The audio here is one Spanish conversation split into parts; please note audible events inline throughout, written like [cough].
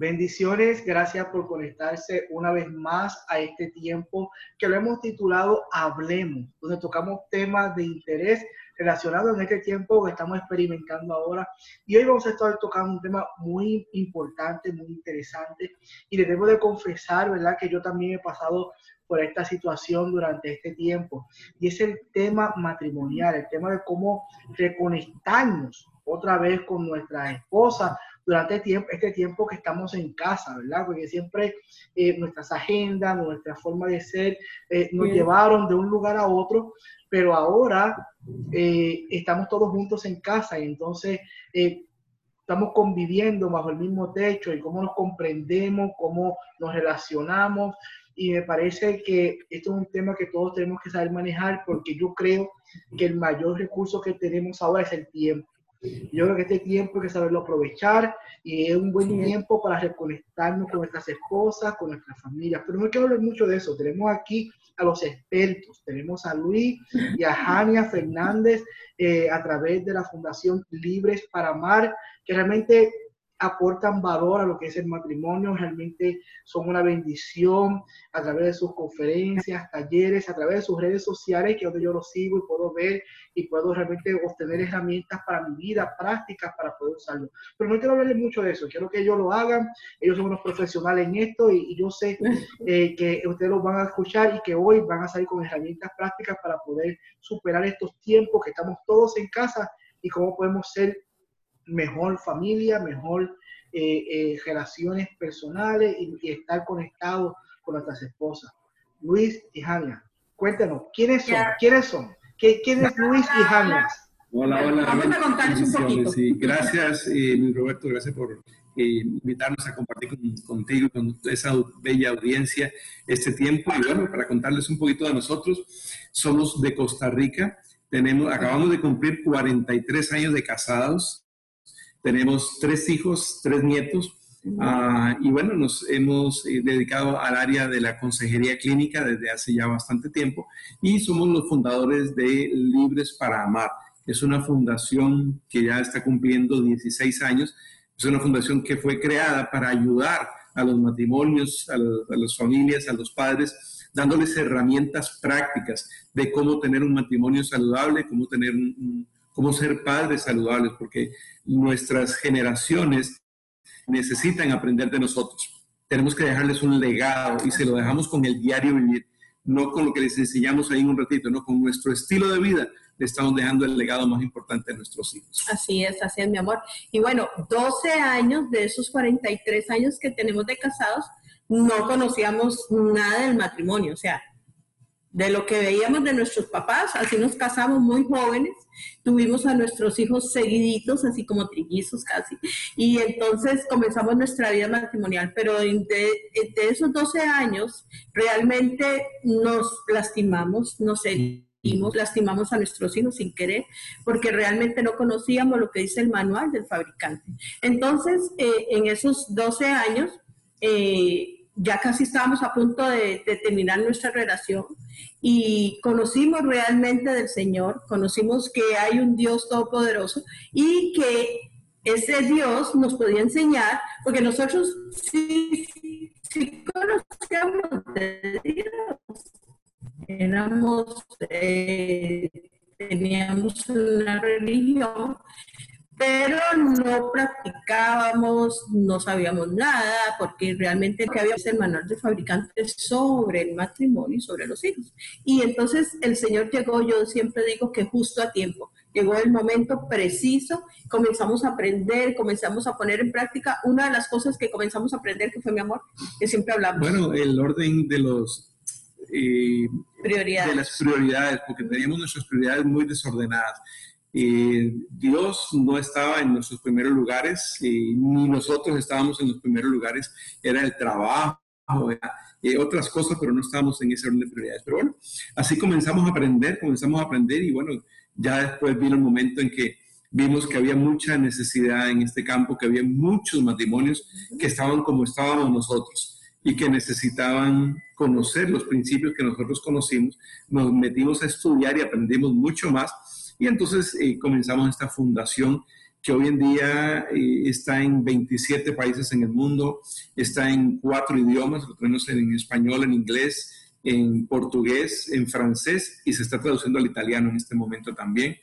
Bendiciones, gracias por conectarse una vez más a este tiempo que lo hemos titulado Hablemos, donde tocamos temas de interés relacionados en este tiempo que estamos experimentando ahora. Y hoy vamos a estar tocando un tema muy importante, muy interesante. Y le debo de confesar, ¿verdad?, que yo también he pasado por esta situación durante este tiempo. Y es el tema matrimonial, el tema de cómo reconectarnos otra vez con nuestra esposa durante este tiempo, este tiempo que estamos en casa, ¿verdad? Porque siempre eh, nuestras agendas, nuestra forma de ser eh, nos llevaron de un lugar a otro, pero ahora eh, estamos todos juntos en casa y entonces estamos conviviendo bajo el mismo techo y cómo nos comprendemos, cómo nos relacionamos. Y me parece que esto es un tema que todos tenemos que saber manejar porque yo creo que el mayor recurso que tenemos ahora es el tiempo. Yo creo que este tiempo hay que saberlo aprovechar y es un buen tiempo para reconectarnos con nuestras esposas, con nuestras familias. Pero no hay que hablar mucho de eso. Tenemos aquí a los expertos. Tenemos a Luis y a Jania Fernández eh, a través de la Fundación Libres para Amar, que realmente aportan valor a lo que es el matrimonio, realmente son una bendición a través de sus conferencias, talleres, a través de sus redes sociales, que es donde yo los sigo y puedo ver y puedo realmente obtener herramientas para mi vida, prácticas para poder usarlo. Pero no quiero hablarles mucho de eso, quiero que ellos lo hagan, ellos son unos profesionales en esto y, yo sé [laughs] eh, que ustedes los van a escuchar y que hoy van a salir con herramientas prácticas para poder superar estos tiempos que estamos todos en casa y cómo podemos ser mejor familia, mejor eh, eh, relaciones personales y, estar conectados con nuestras esposas. Luis y Jania, cuéntanos, ¿quiénes son? ¿Quiénes son? ¿Quién es Luis y Jania? Hola, hola. Vamos a contarles un poquito. Sí, gracias, eh, Roberto, gracias por invitarnos a compartir contigo y con esa bella audiencia este tiempo. Y bueno, para contarles un poquito de nosotros, somos de Costa Rica, tenemos, acabamos de cumplir 43 años de casados, tenemos tres hijos, tres nietos, ah, y bueno, nos hemos eh, dedicado al área de la consejería clínica desde hace ya bastante tiempo y somos los fundadores de Libres para Amar. Es una fundación que ya está cumpliendo 16 años. Es una fundación que fue creada para ayudar a los matrimonios, a, las familias, a los padres, dándoles herramientas prácticas de cómo tener un matrimonio saludable, cómo tener un cómo ser padres saludables, porque nuestras generaciones necesitan aprender de nosotros. Tenemos que dejarles un legado y se lo dejamos con el diario vivir, no con lo que les enseñamos ahí en un ratito, no con nuestro estilo de vida. Le estamos dejando el legado más importante a nuestros hijos. Así es, así es, mi amor. Y bueno, 12 años de esos 43 años que tenemos de casados, no conocíamos nada del matrimonio. O sea, de lo que veíamos de nuestros papás, así nos casamos muy jóvenes, tuvimos a nuestros hijos seguiditos, así como trillizos casi, y entonces comenzamos nuestra vida matrimonial, pero de, esos 12 años realmente nos lastimamos, nos herimos, lastimamos a nuestros hijos sin querer, porque realmente no conocíamos lo que dice el manual del fabricante. Entonces, eh, en esos 12 años, eh, ya casi estábamos a punto de, terminar nuestra relación y conocimos realmente del Señor, conocimos que hay un Dios todopoderoso y que ese Dios nos podía enseñar, porque nosotros sí, conocíamos de Dios, éramos, eh, teníamos una religión, pero no practicábamos, no sabíamos nada, porque realmente que había el manual de fabricantes sobre el matrimonio y sobre los hijos. Y entonces el Señor llegó, yo siempre digo que justo a tiempo, llegó el momento preciso, comenzamos a aprender, comenzamos a poner en práctica una de las cosas que comenzamos a aprender, que fue mi amor, que siempre hablamos. Bueno, el orden de los... Eh, prioridades. De las prioridades, porque teníamos nuestras prioridades muy desordenadas. Eh, Dios no estaba en nuestros primeros lugares, ni nosotros estábamos en los primeros lugares, era el trabajo, eh, otras cosas, pero no estábamos en ese orden de prioridades. Pero bueno, así comenzamos a aprender, comenzamos a aprender y bueno, ya después vino el momento en que vimos que había mucha necesidad en este campo, que había muchos matrimonios que estaban como estábamos nosotros y que necesitaban conocer los principios que nosotros conocimos. Nos metimos a estudiar y aprendimos mucho más y entonces eh, comenzamos esta fundación que hoy en día eh, está en 27 países en el mundo, está en cuatro idiomas, lo tenemos en español, en inglés, en portugués, en francés y se está traduciendo al italiano en este momento también.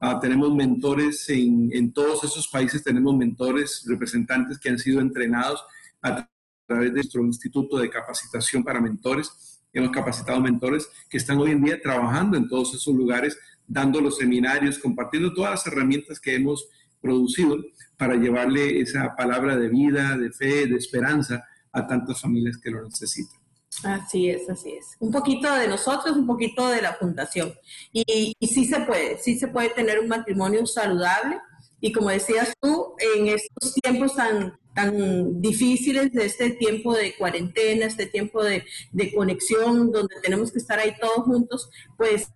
Ah, tenemos mentores en, en, todos esos países, tenemos mentores, representantes que han sido entrenados a través de nuestro Instituto de Capacitación para Mentores. Hemos capacitado mentores que están hoy en día trabajando en todos esos lugares, dando los seminarios, compartiendo todas las herramientas que hemos producido para llevarle esa palabra de vida, de fe, de esperanza a tantas familias que lo necesitan. Así es, así es. Un poquito de nosotros, un poquito de la fundación. Y, y, sí se puede, sí se puede tener un matrimonio saludable. Y como decías tú, en estos tiempos tan, tan difíciles, de este tiempo de cuarentena, este tiempo de, de conexión, donde tenemos que estar ahí todos juntos, pues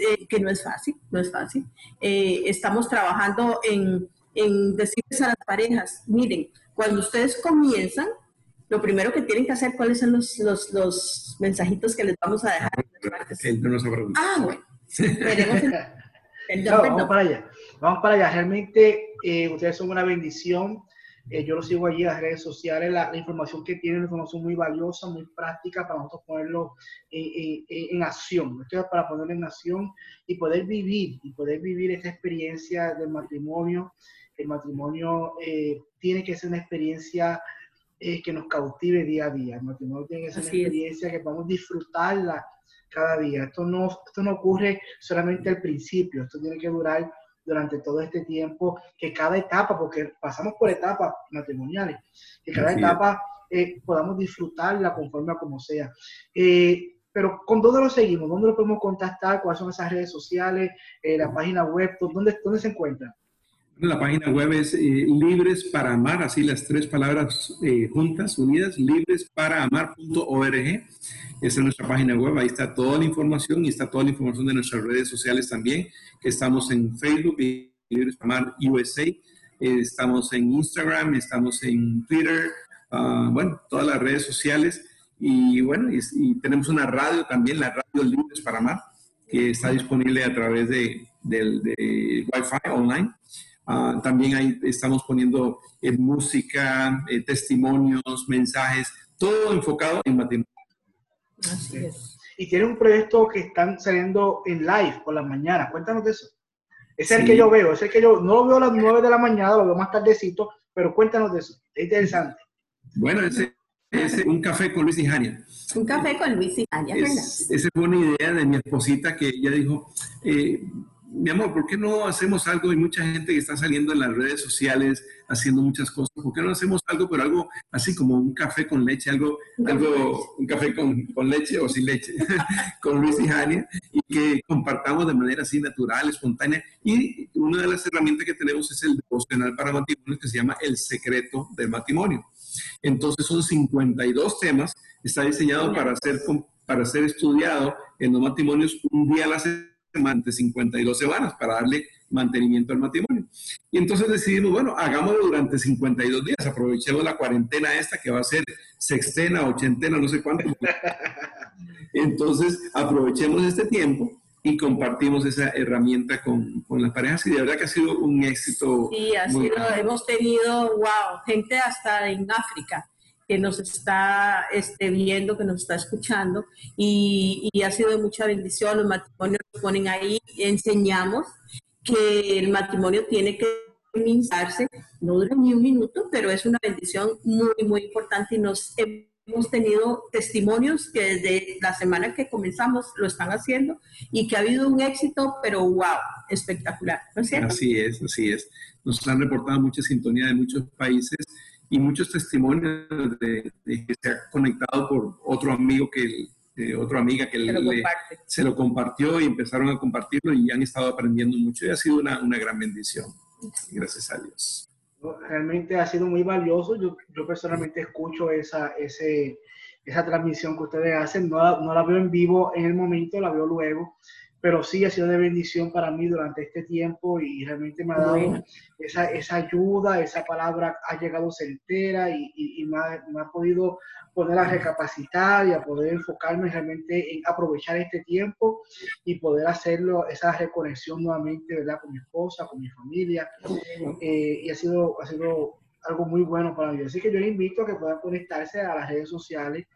eh, que no es fácil, no es fácil. Eh, estamos trabajando en, en decirles a las parejas, miren, cuando ustedes comienzan, lo primero que tienen que hacer, ¿cuáles son los, los, los mensajitos que les vamos a dejar? Ah, bueno. [laughs] vamos para allá. Vamos para allá. Realmente eh, ustedes son una bendición. Eh, yo lo sigo allí en las redes sociales. La, información que tienen es información muy valiosa, muy práctica para nosotros ponerlo en, en, acción. Esto es para ponerlo en acción y poder vivir, y poder vivir esta experiencia del matrimonio. El matrimonio eh, tiene que ser una experiencia eh, que nos cautive día a día. El matrimonio tiene que ser una experiencia que podamos disfrutarla cada día. Esto no, esto no ocurre solamente al principio, esto tiene que durar durante todo este tiempo, que cada etapa, porque pasamos por etapas matrimoniales, que cada etapa eh, podamos disfrutarla conforme a como sea. Eh, pero ¿con dónde lo seguimos? ¿Dónde lo podemos contactar? ¿Cuáles son esas redes sociales? la página web, ¿dónde, dónde se encuentra? La página web es eh, Libres para Amar, así las tres palabras eh, juntas, unidas, libresparaamar.org. Esa es nuestra página web, ahí está toda la información y está toda la información de nuestras redes sociales también, que estamos en Facebook, Libres para Amar USA, eh, estamos en Instagram, estamos en Twitter, ah, bueno, todas las redes sociales. Y bueno, y, tenemos una radio también, la radio Libres para Amar, que está disponible a través de, del de Wi-Fi online. Ah, también ahí estamos poniendo eh, música, eh, testimonios, mensajes, todo enfocado en matrimonio. Así es. Y tiene un proyecto que están saliendo en live por las mañanas. Cuéntanos de eso. Ese es el que yo veo, ese es el que yo no lo veo a las 9 de la mañana, lo veo más tardecito, pero cuéntanos de eso. Es interesante. Bueno, ese es un café con Luis y Jania. Un café con Luis y Jania. Es, esa fue una idea de mi esposita que ella dijo, eh, mi amor, ¿por qué no hacemos algo? Hay mucha gente que está saliendo en las redes sociales haciendo muchas cosas. ¿Por qué no hacemos algo, pero algo así como un café con leche, algo, algo un café con, con leche o sin leche, [laughs] con Luis y Jania, y que compartamos de manera así natural, espontánea. Y una de las herramientas que tenemos es el devocional para matrimonios que se llama El secreto del matrimonio. Entonces son 52 temas, está diseñado para ser, para ser estudiado en los matrimonios un día a la semana de 52 semanas para darle mantenimiento al matrimonio. Y entonces decidimos, bueno, hagámoslo durante 52 días, aprovechemos la cuarentena esta que va a ser sextena, ochentena, no sé cuánto. [laughs] Entonces aprovechemos este tiempo y compartimos esa herramienta con, con, las parejas y de verdad que ha sido un éxito. Sí, ha sido, hemos tenido, wow, gente hasta en África que nos está este, viendo, que nos está escuchando y, y ha sido de mucha bendición. Los matrimonios nos ponen ahí, enseñamos que el matrimonio tiene que iniciarse, no dura ni un minuto, pero es una bendición muy, muy importante y nos hemos tenido testimonios que desde la semana que comenzamos lo están haciendo y que ha habido un éxito, pero wow, espectacular, ¿no es cierto? Así es, así es. Nos han reportado mucha sintonía de muchos países y muchos testimonios de, que se ha conectado por otro amigo que otra amiga que le, se lo compartió y empezaron a compartirlo y han estado aprendiendo mucho y ha sido una, una gran bendición. Gracias a Dios. Realmente ha sido muy valioso. Yo, yo personalmente escucho esa, ese, esa transmisión que ustedes hacen. No no la, veo en vivo en el momento, la veo luego. Pero sí ha sido de bendición para mí durante este tiempo y realmente me ha dado esa, esa, ayuda, esa palabra ha llegado certera y, y, me, ha, me, ha, podido poner a recapacitar y a poder enfocarme realmente en aprovechar este tiempo y poder hacerlo, esa reconexión nuevamente, ¿verdad? Con mi esposa, con mi familia. Eh, y ha sido, ha sido algo muy bueno para mí. Así que yo les invito a que puedan conectarse a las redes sociales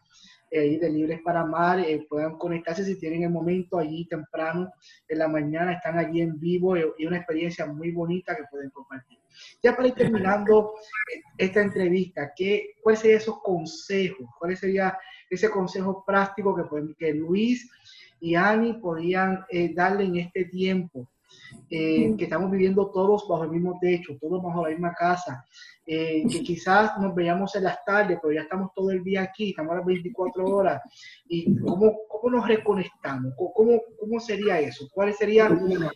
eh, de Libres para Amar, eh, puedan conectarse si tienen el momento allí temprano en la mañana, están allí en vivo eh, y una experiencia muy bonita que pueden compartir. Ya para ir terminando eh, esta entrevista, ¿qué, ¿cuáles serían esos consejos? ¿Cuál sería ese consejo práctico que, que Luis y Ani podían darle en este tiempo? Eh, que estamos viviendo todos bajo el mismo techo, todos bajo la misma casa, eh, que quizás nos veíamos en las tardes, pero ya estamos todo el día aquí, estamos a las 24 horas, y cómo, cómo nos reconectamos, ¿Cómo, cómo sería eso, cuál sería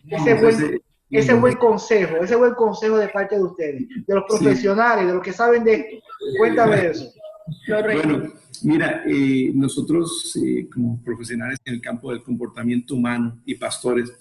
ese buen, ese buen consejo, ese buen consejo de parte de ustedes, de los profesionales, de los que saben de esto. Cuéntame eso. Bueno, mira, eh, nosotros eh, como profesionales en el campo del comportamiento humano y pastores,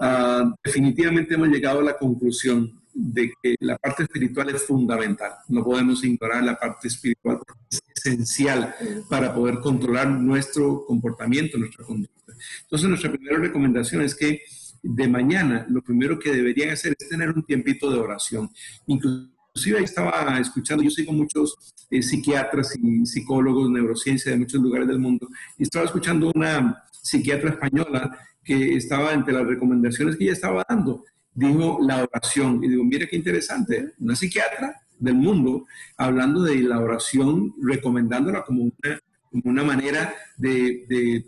uh, definitivamente hemos llegado a la conclusión de que la parte espiritual es fundamental. No podemos ignorar la parte espiritual es esencial para poder controlar nuestro comportamiento, nuestra conducta. Entonces, nuestra primera recomendación es que de mañana lo primero que deberían hacer es tener un tiempito de oración. Incluso Inclusive estaba escuchando, yo sigo muchos eh, psiquiatras y psicólogos, neurociencia de muchos lugares del mundo, y estaba escuchando una psiquiatra española que estaba entre las recomendaciones que ella estaba dando. Dijo la oración, y digo, mira qué interesante, una psiquiatra del mundo hablando de la oración, recomendándola como una, como una manera de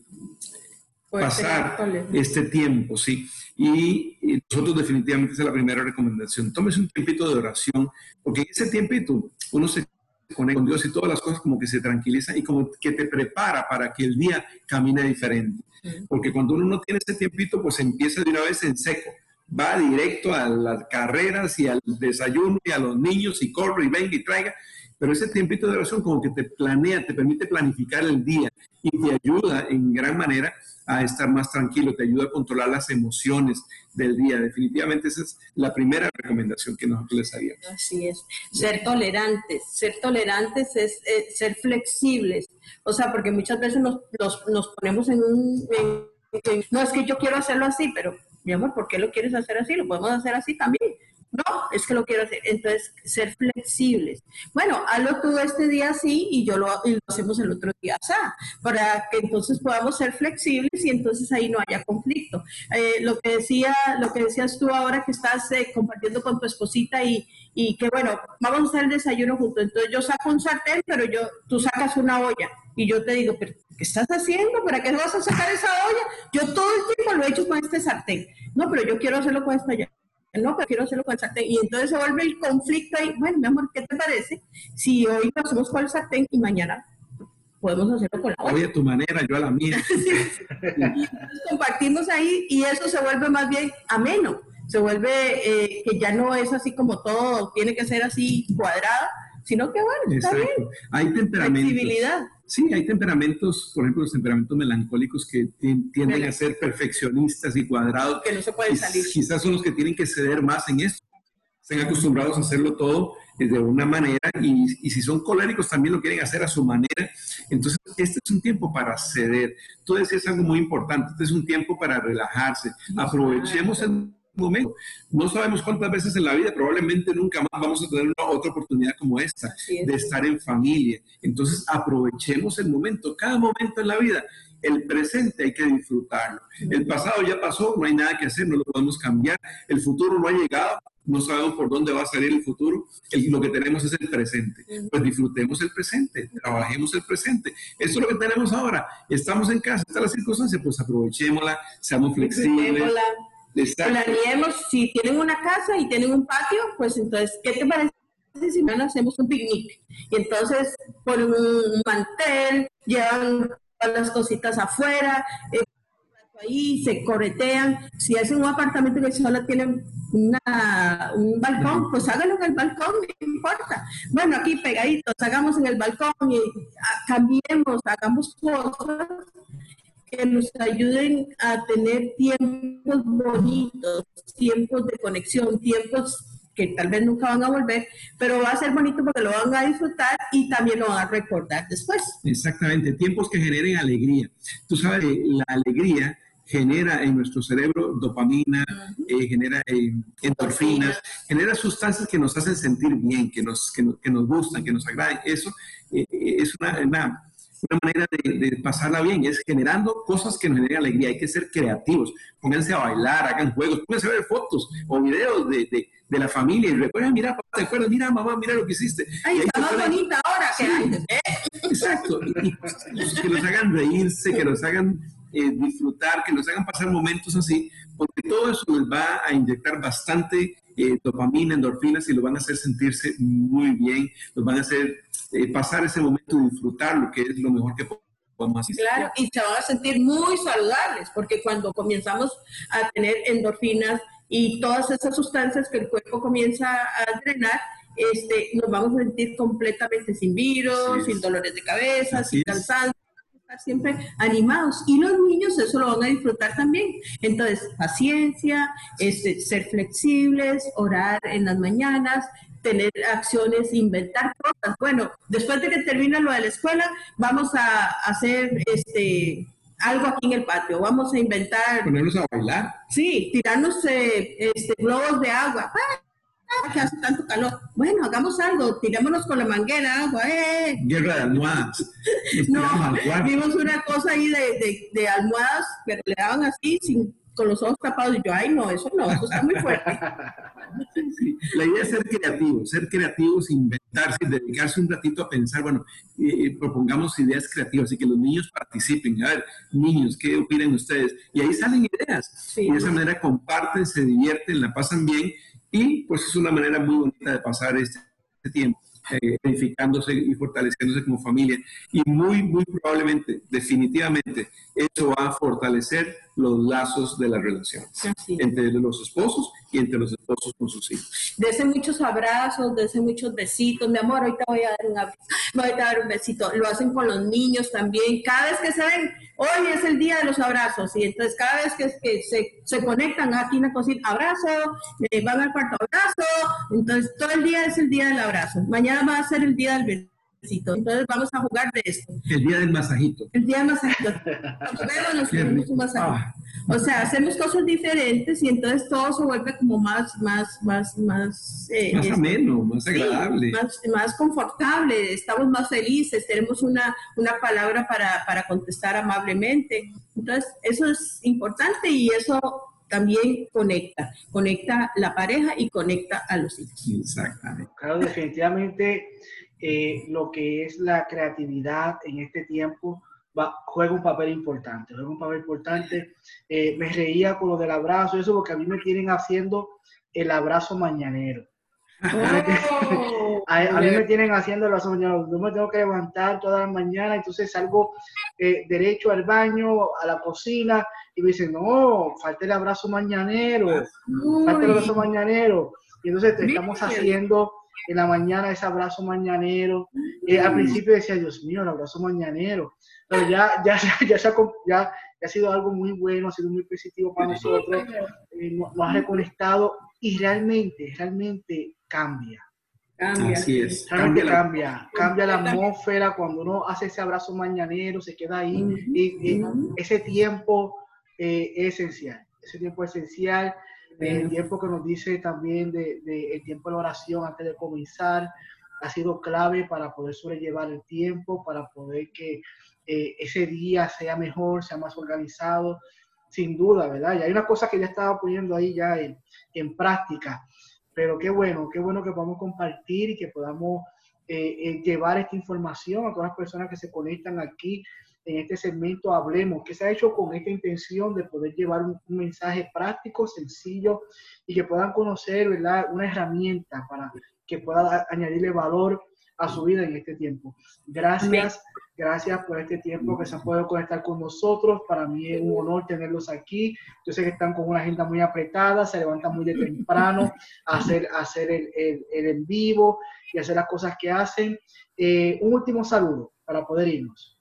pasar este tiempo, ¿sí? Y, nosotros definitivamente esa es la primera recomendación. Tómese un tiempito de oración, porque en ese tiempito uno se conecta con Dios y todas las cosas como que se tranquilizan y como que te prepara para que el día camine diferente. Porque cuando uno no tiene ese tiempito, pues empieza de una vez en seco. Va directo a las carreras y al desayuno y a los niños y corre y venga y traiga. Pero ese tiempito de oración como que te planea, te permite planificar el día y te ayuda en gran manera a estar más tranquilo, te ayuda a controlar las emociones del día. Definitivamente esa es la primera recomendación que nosotros les haríamos. Así es, ser tolerantes, ser tolerantes es, ser flexibles, o sea, porque muchas veces nos, nos, ponemos en un... no es que yo quiero hacerlo así, pero mi amor, ¿por qué lo quieres hacer así? Lo podemos hacer así también. No, es que lo quiero hacer. Entonces, ser flexibles. Bueno, hazlo tú este día así y yo lo, hacemos el otro día así, para que entonces podamos ser flexibles y entonces ahí no haya conflicto. Eh, lo que decía, lo que decías tú ahora que estás eh, compartiendo con tu esposita y, y que bueno, vamos a hacer el desayuno juntos. Entonces yo saco un sartén, pero yo, tú sacas una olla y yo te digo, pero ¿qué estás haciendo? ¿Para qué vas a sacar esa olla? Yo todo el tiempo lo he hecho con este sartén. No, pero yo quiero hacerlo con esta olla no, prefiero hacerlo con el sartén. Y entonces se vuelve el conflicto ahí, bueno, mi amor, ¿qué te parece? Si hoy lo hacemos con el sartén y mañana podemos hacerlo con la olla. Hoy a tu manera, yo a la mía. [laughs] compartimos ahí y eso se vuelve más bien ameno. Se vuelve eh, que ya no es así como todo, tiene que ser así cuadrado, sino que bueno, está bien. Hay temperamentos. Flexibilidad. Sí, hay temperamentos, por ejemplo, los temperamentos melancólicos que tienden a ser perfeccionistas y cuadrados. Que no se pueden salir. Quizás son los que tienen que ceder más en esto. Están acostumbrados a hacerlo todo de una manera y, y, si son coléricos también lo quieren hacer a su manera. Entonces, este es un tiempo para ceder. Tú decías algo muy importante, este es un tiempo para relajarse. Aprovechemos el momento. No sabemos cuántas veces en la vida, probablemente nunca más vamos a tener una, otra oportunidad como esta, de estar en familia. Entonces, aprovechemos el momento, cada momento en la vida. El presente hay que disfrutarlo. El pasado ya pasó, no hay nada que hacer, no lo podemos cambiar. El futuro no ha llegado, no sabemos por dónde va a salir el futuro. lo que tenemos es el presente. Pues disfrutemos el presente, trabajemos el presente. Eso es lo que tenemos ahora. Estamos en casa, está la circunstancia, pues aprovechémosla, seamos flexibles planeemos, si tienen una casa y tienen un patio, pues entonces, ¿qué te parece si mañana hacemos un picnic? Y entonces ponen un mantel, llevan las cositas afuera, eh, ahí se corretean. Si es un apartamento que solo tienen una, un balcón, pues háganlo en el balcón, no importa. Bueno, aquí pegaditos, hagamos en el balcón y ah, cambiemos, hagamos cosas que nos ayuden a tener tiempos bonitos, tiempos de conexión, tiempos que tal vez nunca van a volver, pero va a ser bonito porque lo van a disfrutar y también lo van a recordar después. Exactamente, tiempos que generen alegría. Tú sabes, la alegría genera en nuestro cerebro dopamina, eh, genera eh, endorfinas, genera sustancias que nos hacen sentir bien, que nos, que, nos gustan, que nos agradan. Eso eh, es una, una, manera de, pasarla bien, es generando cosas que nos generen alegría. Hay que ser creativos, pónganse a bailar, hagan juegos, pónganse a ver fotos o videos de, de, de la familia y recuerden, mira, papá, te acuerdas, mira, mamá, mira lo que hiciste. Ay, está más bonita ahora que antes. Exacto, que nos hagan reírse, que nos hagan eh, disfrutar, que nos hagan pasar momentos así, porque todo eso les va a inyectar bastante eh, dopamina, endorfinas y lo van a hacer sentirse muy bien, los van a hacer eh, pasar ese momento y disfrutar lo que es lo mejor que podemos hacer. Claro, y se van a sentir muy saludables, porque cuando comenzamos a tener endorfinas y todas esas sustancias que el cuerpo comienza a drenar, este, nos vamos a sentir completamente sin virus, sin dolores de cabeza, sin cansancio siempre animados y los niños eso lo van a disfrutar también. Entonces, paciencia, este, ser flexibles, orar en las mañanas, tener acciones, inventar cosas. Bueno, después de que termine lo de la escuela, vamos a hacer este algo aquí en el patio, vamos a inventar... Ponernos a bailar. Sí, tirarnos eh, este, globos de agua. ¡Ah! Que hace tanto calor. Bueno, hagamos algo, tirémonos con la manguera, agua, eh. Guerra de almohadas. [laughs] no, vimos una cosa ahí de, de, almohadas, pero le daban así, sin, con los ojos tapados, y yo, ay, no, eso no, eso está muy fuerte. [laughs] La idea es ser creativos, ser creativos, inventarse, dedicarse un ratito a pensar, bueno, propongamos ideas creativas y que los niños participen. A ver, niños, ¿qué opinan ustedes? Y ahí salen ideas. y de esa manera comparten, se divierten, la pasan bien y pues es una manera muy bonita de pasar este, este tiempo, eh, edificándose y fortaleciéndose como familia. Y muy, muy probablemente, definitivamente, eso va a fortalecer los lazos de la relación entre los esposos y entre los esposos con sus hijos. Dese muchos abrazos, dese muchos besitos. Mi amor, ahorita voy a dar un abrazo, voy a dar un besito. Lo hacen con los niños también. Cada vez que se ven, hoy es el día de los abrazos. Y entonces cada vez que, se, se, conectan aquí en la cocina, abrazo, eh, van al cuarto, abrazo. Entonces todo el día es el día del abrazo. Mañana va a ser el día del besito entonces vamos a jugar de esto. El día del masajito. El día del masajito. [laughs] nos un masajito. Ah. O sea, hacemos cosas diferentes y entonces todo se vuelve como más, más, más, más... Eh, más este, ameno, más agradable. más, más, confortable, estamos más felices, tenemos una, una palabra para, para contestar amablemente. Entonces, eso es importante y eso también conecta, conecta la pareja y conecta a los hijos. Exactamente. Claro, definitivamente eh, lo que es la creatividad en este tiempo va, juega un papel importante, juega un papel importante. Eh, me reía con lo del abrazo, eso porque a mí me tienen haciendo el abrazo mañanero. Oh. [laughs] a, mí me tienen haciendo el abrazo mañanero. Yo me tengo que levantar todas las mañanas, entonces salgo eh, derecho al baño, a la cocina, y me dicen, no, falta el abrazo mañanero, falta el abrazo mañanero. Y entonces estamos haciendo en la mañana ese abrazo mañanero. Eh, al principio decía, Dios mío, el abrazo mañanero. Pero ya, ya, [laughs] ya, ya, ya, ha sido algo muy bueno, ha sido muy positivo para nosotros, eh, nos, ha reconectado y realmente, realmente cambia. Cambia. Así es. Realmente cambia, cambia, la atmósfera cuando uno hace ese abrazo mañanero, se queda ahí. y, ese tiempo eh, es esencial, ese tiempo es esencial el tiempo que nos dice también de, el tiempo de oración antes de comenzar ha sido clave para poder sobrellevar el tiempo, para poder que eh, ese día sea mejor, sea más organizado, sin duda, ¿verdad? Y hay una cosa que ya estaba poniendo ahí ya en, en práctica, pero qué bueno, qué bueno que podamos compartir y que podamos eh, eh, llevar esta información a todas las personas que se conectan aquí en este segmento Hablemos, que se ha hecho con esta intención de poder llevar un, mensaje práctico, sencillo y que puedan conocer ¿verdad? una herramienta para que pueda añadirle valor a su vida en este tiempo. Gracias, gracias por este tiempo que se han podido conectar con nosotros. Para mí es un honor tenerlos aquí. Yo sé que están con una agenda muy apretada, se levantan muy de temprano a hacer, hacer el, el, en vivo y hacer las cosas que hacen. Eh, un último saludo para poder irnos.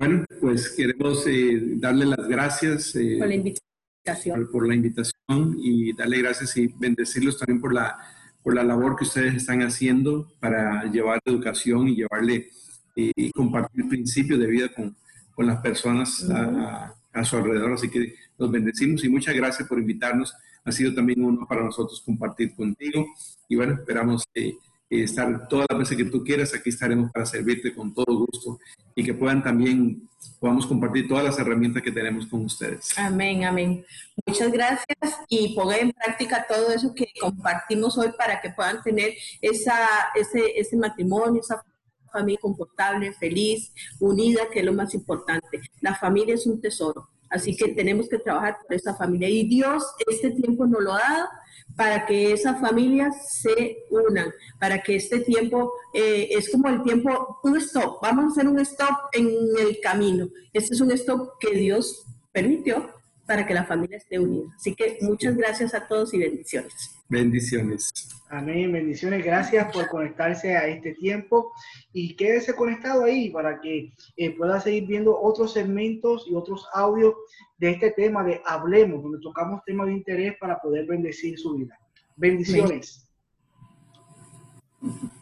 Bueno, pues queremos eh, darle las gracias eh, por la invitación. Por, la invitación y darle gracias y bendecirlos también por la, por la labor que ustedes están haciendo para llevar educación y llevarle eh, y compartir principios de vida con, con las personas a, a, su alrededor. Así que los bendecimos y muchas gracias por invitarnos. Ha sido también uno para nosotros compartir contigo y bueno, esperamos que estar todas las veces que tú quieras, aquí estaremos para servirte con todo gusto y que puedan también, podamos compartir todas las herramientas que tenemos con ustedes. Amén, amén. Muchas gracias y poner en práctica todo eso que compartimos hoy para que puedan tener esa, ese, ese matrimonio, esa familia confortable, feliz, unida, que es lo más importante. La familia es un tesoro, así que tenemos que trabajar por esa familia y Dios este tiempo nos lo ha dado para que esas familias se unan, para que este tiempo eh, es como el tiempo, un stop, vamos a hacer un stop en el camino. Este es un stop que Dios permitió para que la familia esté unida. Así que muchas gracias a todos y bendiciones. Bendiciones. Amén, bendiciones. Gracias por conectarse a este tiempo y quédese conectado ahí para que eh, pueda seguir viendo otros segmentos y otros audios de este tema de Hablemos, donde tocamos temas de interés para poder bendecir su vida. Bendiciones.